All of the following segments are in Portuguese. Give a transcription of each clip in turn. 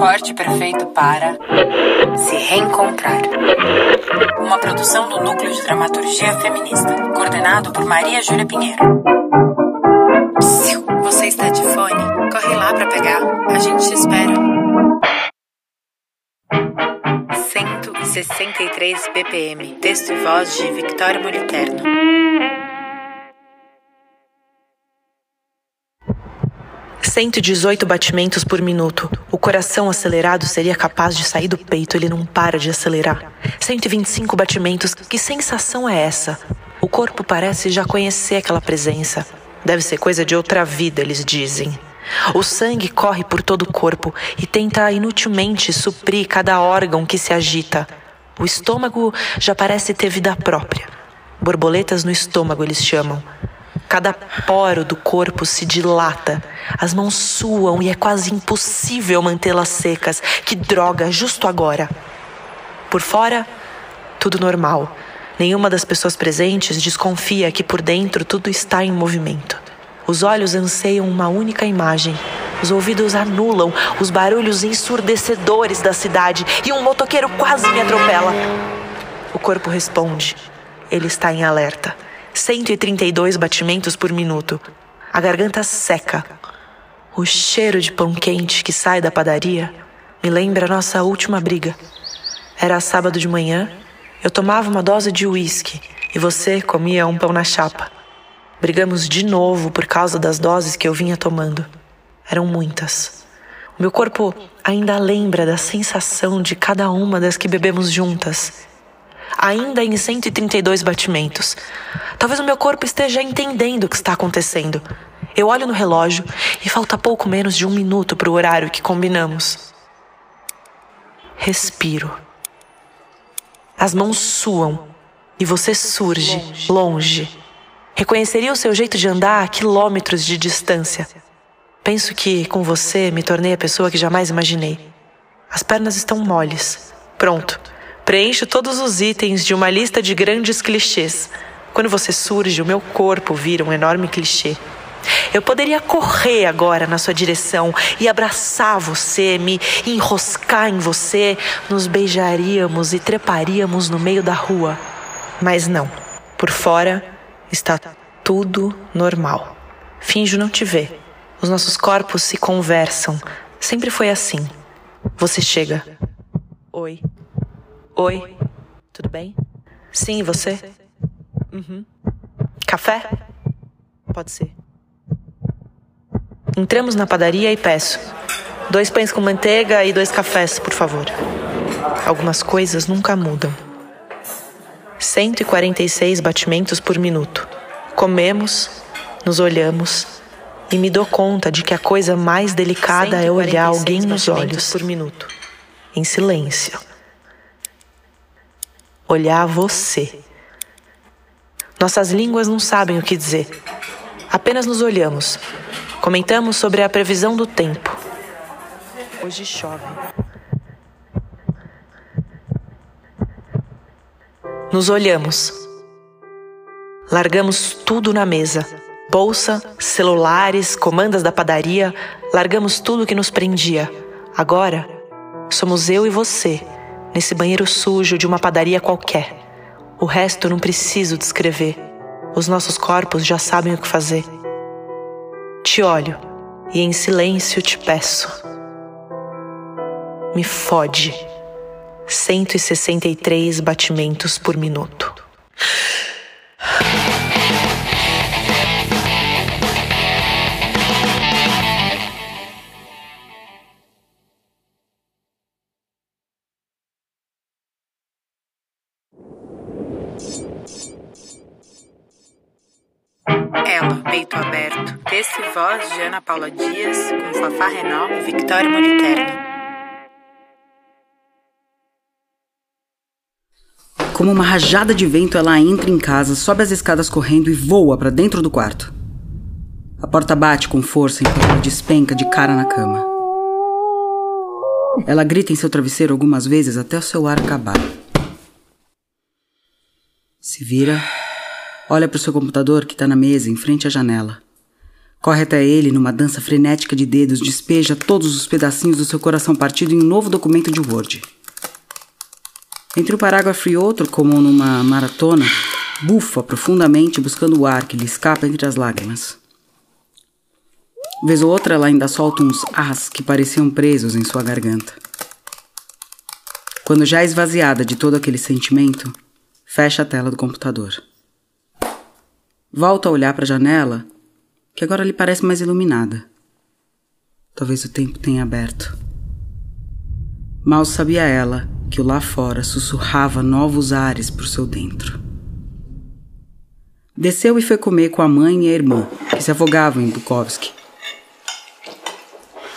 acorde perfeito para se reencontrar. Uma produção do Núcleo de Dramaturgia Feminista, coordenado por Maria Júlia Pinheiro. Você está de fone? Corre lá para pegar. A gente te espera. 163 BPM. Texto e voz de Victória Moliterno. Cento e dezoito batimentos por minuto. O coração acelerado seria capaz de sair do peito, ele não para de acelerar. 125 batimentos. Que sensação é essa? O corpo parece já conhecer aquela presença. Deve ser coisa de outra vida, eles dizem. O sangue corre por todo o corpo e tenta inutilmente suprir cada órgão que se agita. O estômago já parece ter vida própria. Borboletas no estômago eles chamam. Cada poro do corpo se dilata, as mãos suam e é quase impossível mantê-las secas. Que droga, justo agora. Por fora, tudo normal. Nenhuma das pessoas presentes desconfia que por dentro tudo está em movimento. Os olhos anseiam uma única imagem. Os ouvidos anulam os barulhos ensurdecedores da cidade e um motoqueiro quase me atropela. O corpo responde. Ele está em alerta. 132 batimentos por minuto. A garganta seca. O cheiro de pão quente que sai da padaria me lembra a nossa última briga. Era sábado de manhã, eu tomava uma dose de uísque e você comia um pão na chapa. Brigamos de novo por causa das doses que eu vinha tomando. Eram muitas. Meu corpo ainda lembra da sensação de cada uma das que bebemos juntas ainda em 132 batimentos. Talvez o meu corpo esteja entendendo o que está acontecendo. Eu olho no relógio e falta pouco menos de um minuto para o horário que combinamos. Respiro. As mãos suam e você surge longe. Reconheceria o seu jeito de andar a quilômetros de distância. Penso que, com você, me tornei a pessoa que jamais imaginei. As pernas estão moles. Pronto. Preencho todos os itens de uma lista de grandes clichês. Quando você surge, o meu corpo vira um enorme clichê. Eu poderia correr agora na sua direção e abraçar você, me enroscar em você, nos beijaríamos e treparíamos no meio da rua. Mas não. Por fora está tudo normal. Finjo não te ver. Os nossos corpos se conversam. Sempre foi assim. Você chega. Oi. Oi, tudo bem? Sim, você? Uhum. Café? Pode ser. Entramos na padaria e peço. Dois pães com manteiga e dois cafés, por favor. Algumas coisas nunca mudam. 146 batimentos por minuto. Comemos, nos olhamos e me dou conta de que a coisa mais delicada é olhar alguém nos olhos por minuto, em silêncio olhar você. Nossas línguas não sabem o que dizer. Apenas nos olhamos. Comentamos sobre a previsão do tempo. Hoje chove. Nos olhamos. Largamos tudo na mesa: bolsa, celulares, comandas da padaria. Largamos tudo que nos prendia. Agora, somos eu e você nesse banheiro sujo de uma padaria qualquer. O resto não preciso descrever. Os nossos corpos já sabem o que fazer. Te olho e em silêncio te peço. Me fode. 163 batimentos por minuto. Peito Aberto. Texto e voz de Ana Paula Dias, com Fafá Renal e Victória Moliterno. Como uma rajada de vento, ela entra em casa, sobe as escadas correndo e voa para dentro do quarto. A porta bate com força enquanto ela despenca de cara na cama. Ela grita em seu travesseiro algumas vezes até o seu ar acabar. Se vira Olha para o seu computador que está na mesa, em frente à janela. Corre até ele numa dança frenética de dedos, despeja todos os pedacinhos do seu coração partido em um novo documento de Word. Entre um parágrafo e outro, como numa maratona, bufa profundamente buscando o ar que lhe escapa entre as lágrimas. Vez ou outra, ela ainda solta uns as que pareciam presos em sua garganta. Quando já esvaziada de todo aquele sentimento, fecha a tela do computador. Volta a olhar para a janela que agora lhe parece mais iluminada. Talvez o tempo tenha aberto. Mal sabia ela que o lá fora sussurrava novos ares por seu dentro. Desceu e foi comer com a mãe e a irmã, que se afogavam em Bukowski.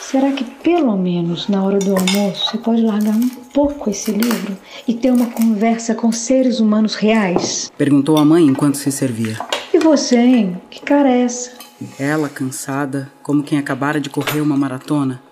Será que pelo menos na hora do almoço você pode largar um pouco esse livro e ter uma conversa com seres humanos reais? Perguntou a mãe enquanto se servia. E você, hein? Que cara é essa? Ela, cansada, como quem acabara de correr uma maratona,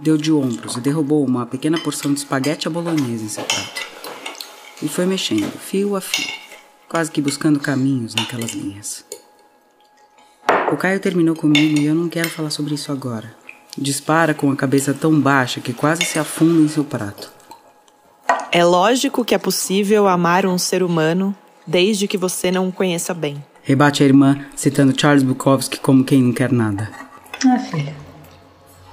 deu de ombros e derrubou uma pequena porção de espaguete à bolonhesa em seu prato. E foi mexendo, fio a fio, quase que buscando caminhos naquelas linhas. O Caio terminou comigo e eu não quero falar sobre isso agora. Dispara com a cabeça tão baixa que quase se afunda em seu prato. É lógico que é possível amar um ser humano desde que você não o conheça bem. Rebate a irmã, citando Charles Bukowski como quem não quer nada. Ah, filha.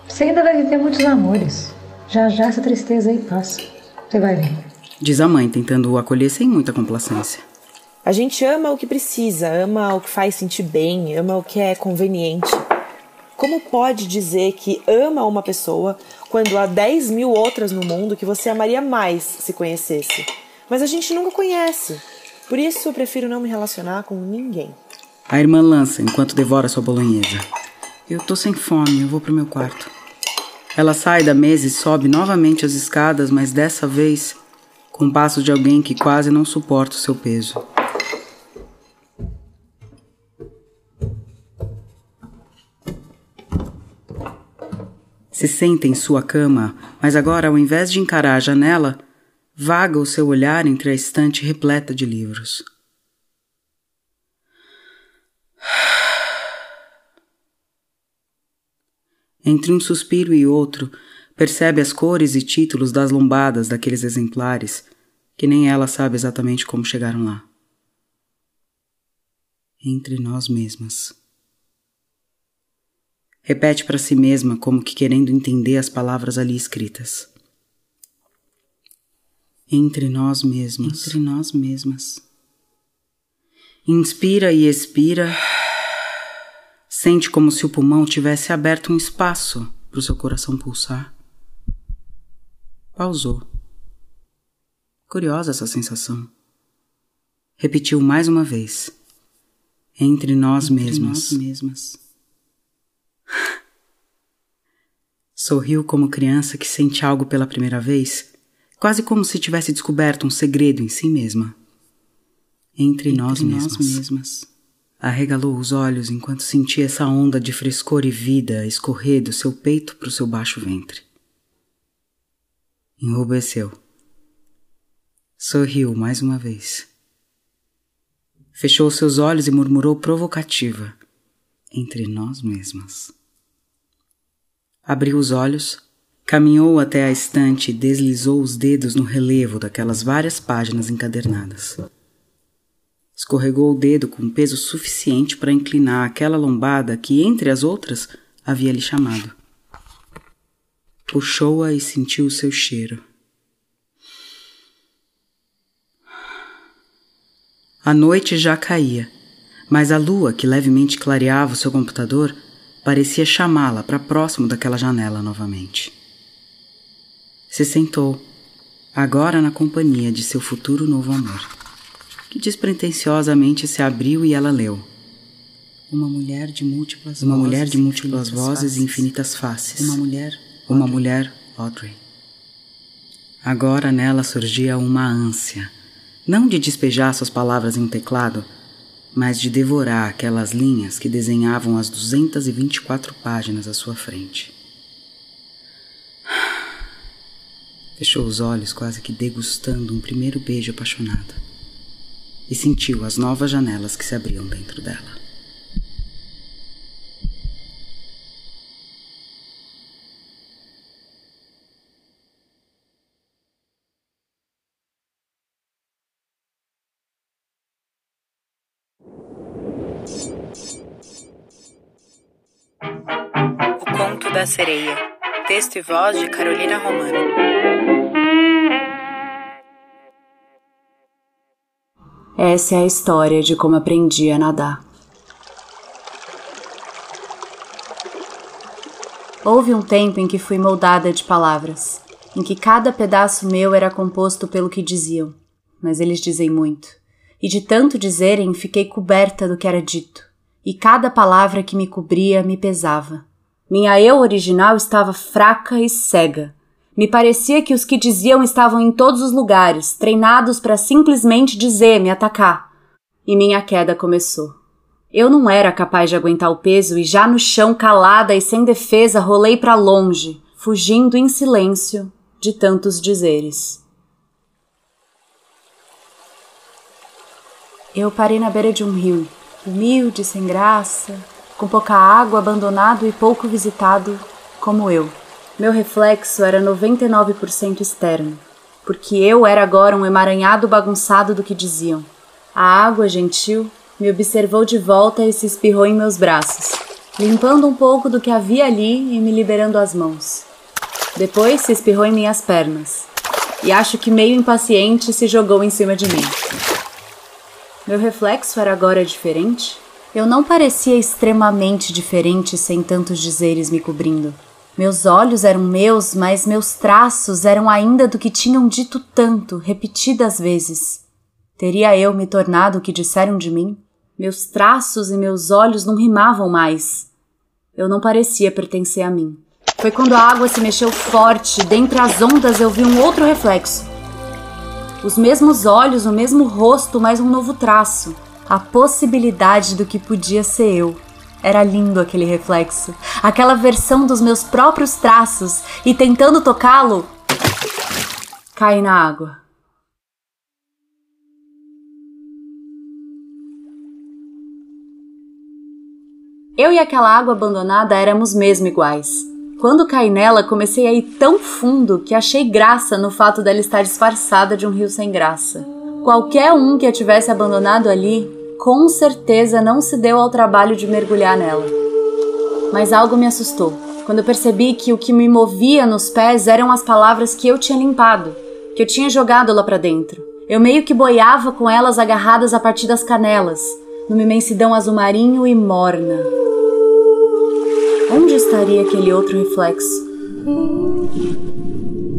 Você ainda vai viver muitos amores. Já já essa tristeza aí passa. Você vai ver. Diz a mãe, tentando o acolher sem muita complacência. A gente ama o que precisa, ama o que faz sentir bem, ama o que é conveniente. Como pode dizer que ama uma pessoa quando há 10 mil outras no mundo que você amaria mais se conhecesse? Mas a gente nunca conhece. Por isso eu prefiro não me relacionar com ninguém. A irmã lança enquanto devora sua bolonhesa. Eu tô sem fome, eu vou pro meu quarto. Ela sai da mesa e sobe novamente as escadas, mas dessa vez com o passo de alguém que quase não suporta o seu peso. Se senta em sua cama, mas agora, ao invés de encarar a janela, vaga o seu olhar entre a estante repleta de livros. Entre um suspiro e outro, percebe as cores e títulos das lombadas daqueles exemplares, que nem ela sabe exatamente como chegaram lá. Entre nós mesmas. Repete para si mesma, como que querendo entender as palavras ali escritas entre nós mesmos. Entre nós mesmas. Inspira e expira. Sente como se o pulmão tivesse aberto um espaço para o seu coração pulsar. Pausou. Curiosa essa sensação. Repetiu mais uma vez. Entre nós Entre mesmas. Nós mesmas. Sorriu como criança que sente algo pela primeira vez quase como se tivesse descoberto um segredo em si mesma. Entre, Entre nós, mesmas. nós mesmas. Arregalou os olhos enquanto sentia essa onda de frescor e vida escorrer do seu peito para o seu baixo ventre. Enrubesceu. Sorriu mais uma vez. Fechou seus olhos e murmurou provocativa: Entre nós mesmas. Abriu os olhos Caminhou até a estante e deslizou os dedos no relevo daquelas várias páginas encadernadas. Escorregou o dedo com peso suficiente para inclinar aquela lombada que, entre as outras, havia lhe chamado. Puxou-a e sentiu o seu cheiro. A noite já caía, mas a lua, que levemente clareava o seu computador, parecia chamá-la para próximo daquela janela novamente. Se sentou, agora na companhia de seu futuro novo amor, que despretensiosamente se abriu e ela leu. Uma mulher de múltiplas uma vozes, mulher de múltiplas vozes faces. e infinitas faces. Uma mulher, uma Audrey. mulher, Audrey. Agora nela surgia uma ânsia, não de despejar suas palavras em um teclado, mas de devorar aquelas linhas que desenhavam as 224 páginas à sua frente. Fechou os olhos, quase que degustando um primeiro beijo apaixonado, e sentiu as novas janelas que se abriam dentro dela. O Conto da Sereia Texto e voz de Carolina Romano. Essa é a história de como aprendi a nadar. Houve um tempo em que fui moldada de palavras, em que cada pedaço meu era composto pelo que diziam, mas eles dizem muito, e de tanto dizerem fiquei coberta do que era dito, e cada palavra que me cobria me pesava. Minha eu original estava fraca e cega. Me parecia que os que diziam estavam em todos os lugares, treinados para simplesmente dizer, me atacar. E minha queda começou. Eu não era capaz de aguentar o peso e já no chão, calada e sem defesa, rolei para longe, fugindo em silêncio de tantos dizeres. Eu parei na beira de um rio, humilde, sem graça, com pouca água, abandonado e pouco visitado, como eu. Meu reflexo era 99% externo, porque eu era agora um emaranhado bagunçado do que diziam. A água gentil me observou de volta e se espirrou em meus braços, limpando um pouco do que havia ali e me liberando as mãos. Depois se espirrou em minhas pernas, e acho que meio impaciente se jogou em cima de mim. Meu reflexo era agora diferente? Eu não parecia extremamente diferente sem tantos dizeres me cobrindo. Meus olhos eram meus, mas meus traços eram ainda do que tinham dito tanto, repetidas vezes. Teria eu me tornado o que disseram de mim? Meus traços e meus olhos não rimavam mais. Eu não parecia pertencer a mim. Foi quando a água se mexeu forte, dentre as ondas eu vi um outro reflexo. Os mesmos olhos, o mesmo rosto, mas um novo traço a possibilidade do que podia ser eu. Era lindo aquele reflexo, aquela versão dos meus próprios traços, e tentando tocá-lo, caí na água. Eu e aquela água abandonada éramos mesmo iguais. Quando caí nela, comecei a ir tão fundo que achei graça no fato dela estar disfarçada de um rio sem graça. Qualquer um que a tivesse abandonado ali com certeza não se deu ao trabalho de mergulhar nela. Mas algo me assustou, quando eu percebi que o que me movia nos pés eram as palavras que eu tinha limpado, que eu tinha jogado lá para dentro. Eu meio que boiava com elas agarradas a partir das canelas, numa imensidão azul marinho e morna. Onde estaria aquele outro reflexo?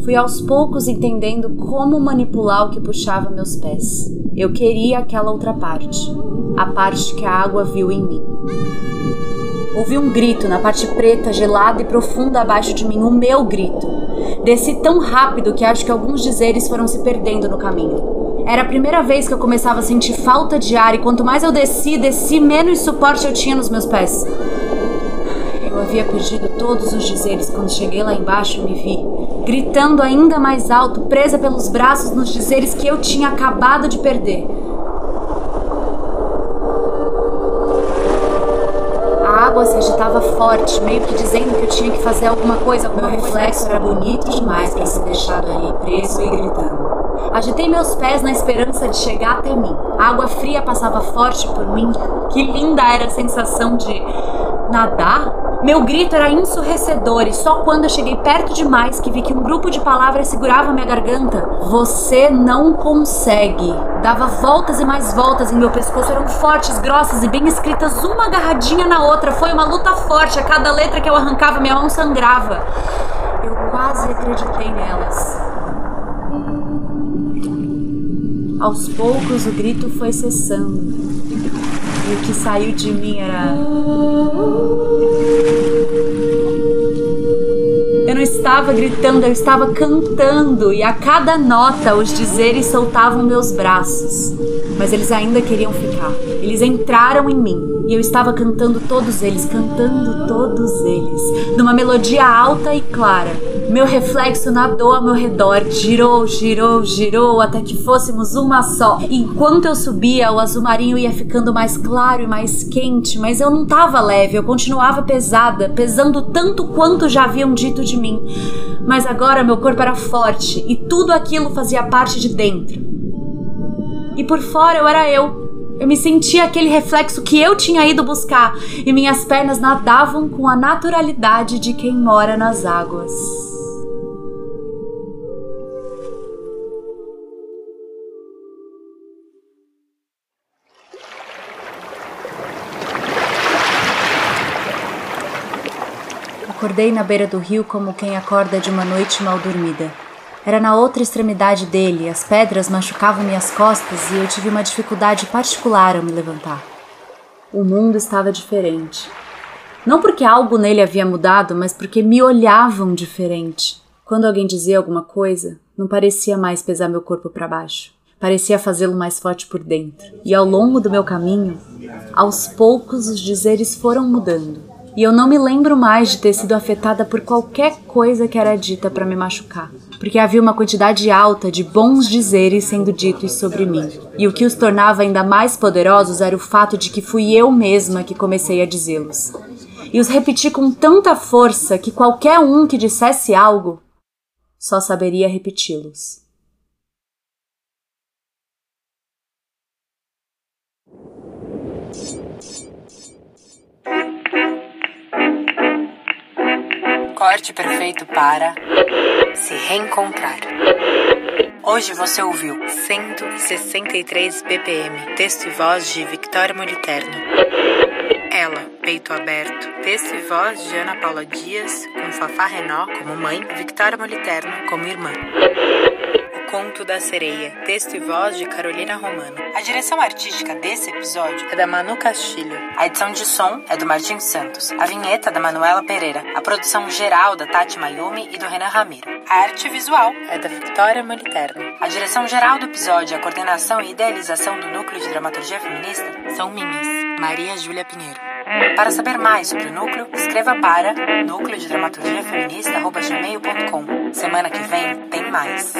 Fui aos poucos entendendo como manipular o que puxava meus pés. Eu queria aquela outra parte, a parte que a água viu em mim. Ouvi um grito na parte preta, gelada e profunda abaixo de mim, o meu grito. Desci tão rápido que acho que alguns dizeres foram se perdendo no caminho. Era a primeira vez que eu começava a sentir falta de ar e quanto mais eu desci, desci, menos suporte eu tinha nos meus pés. Eu havia perdido todos os dizeres quando cheguei lá embaixo e me vi, gritando ainda mais alto, presa pelos braços nos dizeres que eu tinha acabado de perder. A água se agitava forte, meio que dizendo que eu tinha que fazer alguma coisa. O meu reflexo era bonito demais para ser deixado ali, preso e gritando. Agitei meus pés na esperança de chegar até mim. A água fria passava forte por mim. Que linda era a sensação de nadar meu grito era ensurdecedor e só quando eu cheguei perto demais que vi que um grupo de palavras segurava minha garganta. Você não consegue. Dava voltas e mais voltas em meu pescoço, eram fortes, grossas e bem escritas, uma agarradinha na outra. Foi uma luta forte, a cada letra que eu arrancava, minha mão sangrava. Eu quase acreditei nelas. Aos poucos o grito foi cessando. E o que saiu de mim era. Estava gritando, eu estava cantando, e a cada nota os dizeres soltavam meus braços. Mas eles ainda queriam ficar. Eles entraram em mim e eu estava cantando todos eles, cantando todos eles, numa melodia alta e clara meu reflexo nadou ao meu redor, girou, girou, girou até que fôssemos uma só. enquanto eu subia, o azul marinho ia ficando mais claro e mais quente, mas eu não estava leve, eu continuava pesada, pesando tanto quanto já haviam dito de mim. Mas agora meu corpo era forte e tudo aquilo fazia parte de dentro. E por fora eu era eu, Eu me sentia aquele reflexo que eu tinha ido buscar e minhas pernas nadavam com a naturalidade de quem mora nas águas. Acordei na beira do rio como quem acorda de uma noite mal dormida. Era na outra extremidade dele, as pedras machucavam minhas costas e eu tive uma dificuldade particular ao me levantar. O mundo estava diferente. Não porque algo nele havia mudado, mas porque me olhavam diferente. Quando alguém dizia alguma coisa, não parecia mais pesar meu corpo para baixo. Parecia fazê-lo mais forte por dentro. E ao longo do meu caminho, aos poucos os dizeres foram mudando e eu não me lembro mais de ter sido afetada por qualquer coisa que era dita para me machucar, porque havia uma quantidade alta de bons dizeres sendo ditos sobre mim. E o que os tornava ainda mais poderosos era o fato de que fui eu mesma que comecei a dizê-los. E os repeti com tanta força que qualquer um que dissesse algo só saberia repeti-los. Corte perfeito para se reencontrar. Hoje você ouviu 163 BPM, texto e voz de Victoria Moliterno. Ela, Peito Aberto, texto e voz de Ana Paula Dias, com Fafá Renó como mãe, Victoria Moliterno como irmã. Conto da Sereia, texto e voz de Carolina Romano. A direção artística desse episódio é da Manu Castilho. A edição de som é do Martim Santos. A vinheta da Manuela Pereira. A produção geral da Tati Mayumi e do Renan Ramiro. A arte visual é da Victoria Moliterno. A direção geral do episódio, a coordenação e idealização do Núcleo de Dramaturgia Feminista são minhas, Maria Júlia Pinheiro. Para saber mais sobre o núcleo, escreva para núcleo de dramaturgia feminista@gmail.com. Semana que vem tem mais.